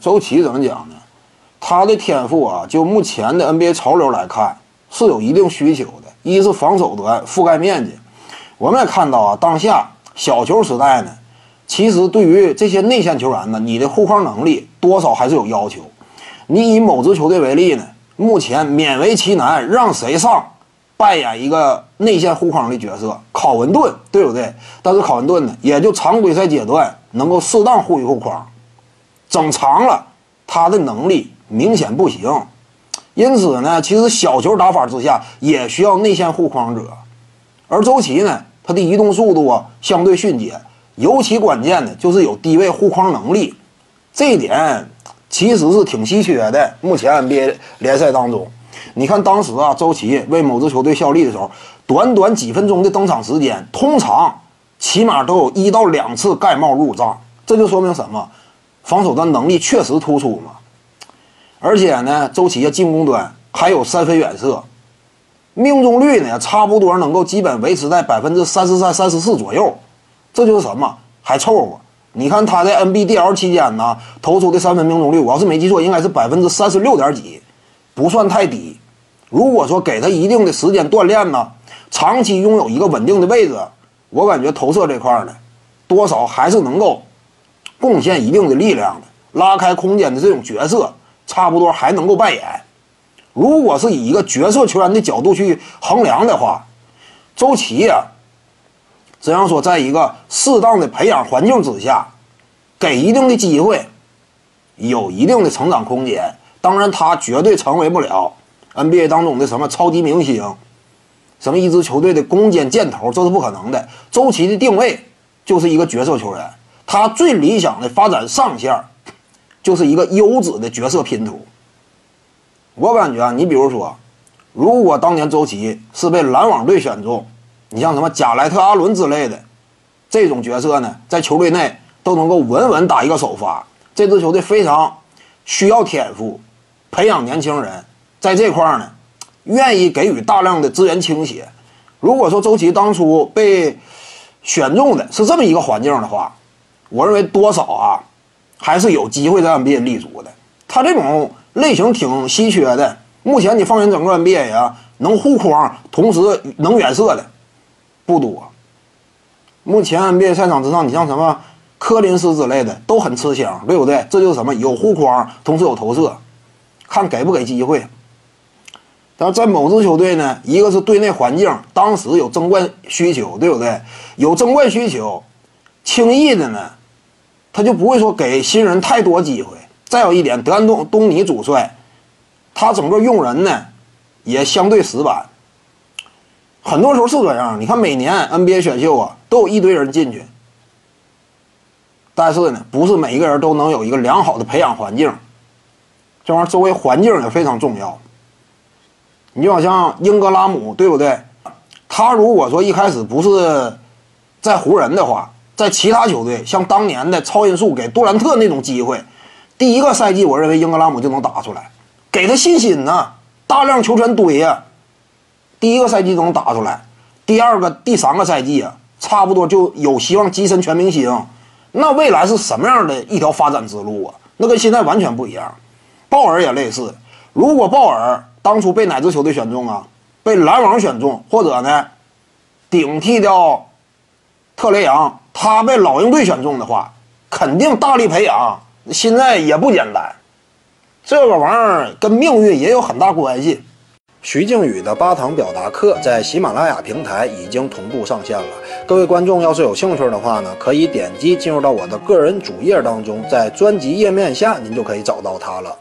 周琦怎么讲呢？他的天赋啊，就目前的 NBA 潮流来看，是有一定需求的。一是防守端覆盖面积，我们也看到啊，当下小球时代呢，其实对于这些内线球员呢，你的护框能力多少还是有要求。你以某支球队为例呢，目前勉为其难让谁上扮演一个内线护框的角色？考文顿，对不对？但是考文顿呢，也就常规赛阶段能够适当护一护框，整长了他的能力明显不行。因此呢，其实小球打法之下也需要内线护框者，而周琦呢，他的移动速度啊相对迅捷，尤其关键的就是有低位护框能力，这一点其实是挺稀缺的。目前 NBA 联赛当中，你看当时啊，周琦为某支球队效力的时候，短短几分钟的登场时间，通常起码都有一到两次盖帽入账，这就说明什么？防守端能力确实突出嘛。而且呢，周琦的进攻端还有三分远射，命中率呢差不多能够基本维持在百分之三十三、三十四左右，这就是什么还凑合。你看他在 NBDL 期间呢投出的三分命中率，我要是没记错，应该是百分之三十六点几，不算太低。如果说给他一定的时间锻炼呢，长期拥有一个稳定的位置，我感觉投射这块呢，多少还是能够贡献一定的力量的，拉开空间的这种角色。差不多还能够扮演。如果是以一个角色球员的角度去衡量的话，周琦呀，只能说在一个适当的培养环境之下，给一定的机会，有一定的成长空间。当然，他绝对成为不了 NBA 当中的什么超级明星，什么一支球队的攻坚箭头，这是不可能的。周琦的定位就是一个角色球员，他最理想的发展上限。就是一个优质的角色拼图。我感觉啊，你比如说，如果当年周琦是被篮网队选中，你像什么贾莱特、阿伦之类的这种角色呢，在球队内都能够稳稳打一个首发。这支球队非常需要天赋，培养年轻人，在这块儿呢，愿意给予大量的资源倾斜。如果说周琦当初被选中的是这么一个环境的话，我认为多少啊。还是有机会在 NBA 立足的。他这种类型挺稀缺的。目前你放眼整个 NBA 啊，能护框同时能远射的不多。目前 NBA 赛场之上，你像什么科林斯之类的都很吃香，对不对？这就是什么有护框，同时有投射，看给不给机会。但是在某支球队呢，一个是队内环境，当时有争冠需求，对不对？有争冠需求，轻易的呢。他就不会说给新人太多机会。再有一点，德安东东尼主帅，他整个用人呢，也相对死板。很多时候是这样。你看每年 NBA 选秀啊，都有一堆人进去，但是呢，不是每一个人都能有一个良好的培养环境。这玩意儿周围环境也非常重要。你就好像英格拉姆，对不对？他如果说一开始不是在湖人的话。在其他球队，像当年的超音速给杜兰特那种机会，第一个赛季我认为英格拉姆就能打出来，给他信心呢，大量球权堆呀，第一个赛季都能打出来，第二个、第三个赛季啊，差不多就有希望跻身全明星，那未来是什么样的一条发展之路啊？那跟现在完全不一样。鲍尔也类似，如果鲍尔当初被哪支球队选中啊？被篮网选中，或者呢，顶替掉特雷杨。他被老鹰队选中的话，肯定大力培养。现在也不简单，这个玩意儿跟命运也有很大关系。徐静宇的八堂表达课在喜马拉雅平台已经同步上线了。各位观众要是有兴趣的话呢，可以点击进入到我的个人主页当中，在专辑页面下您就可以找到它了。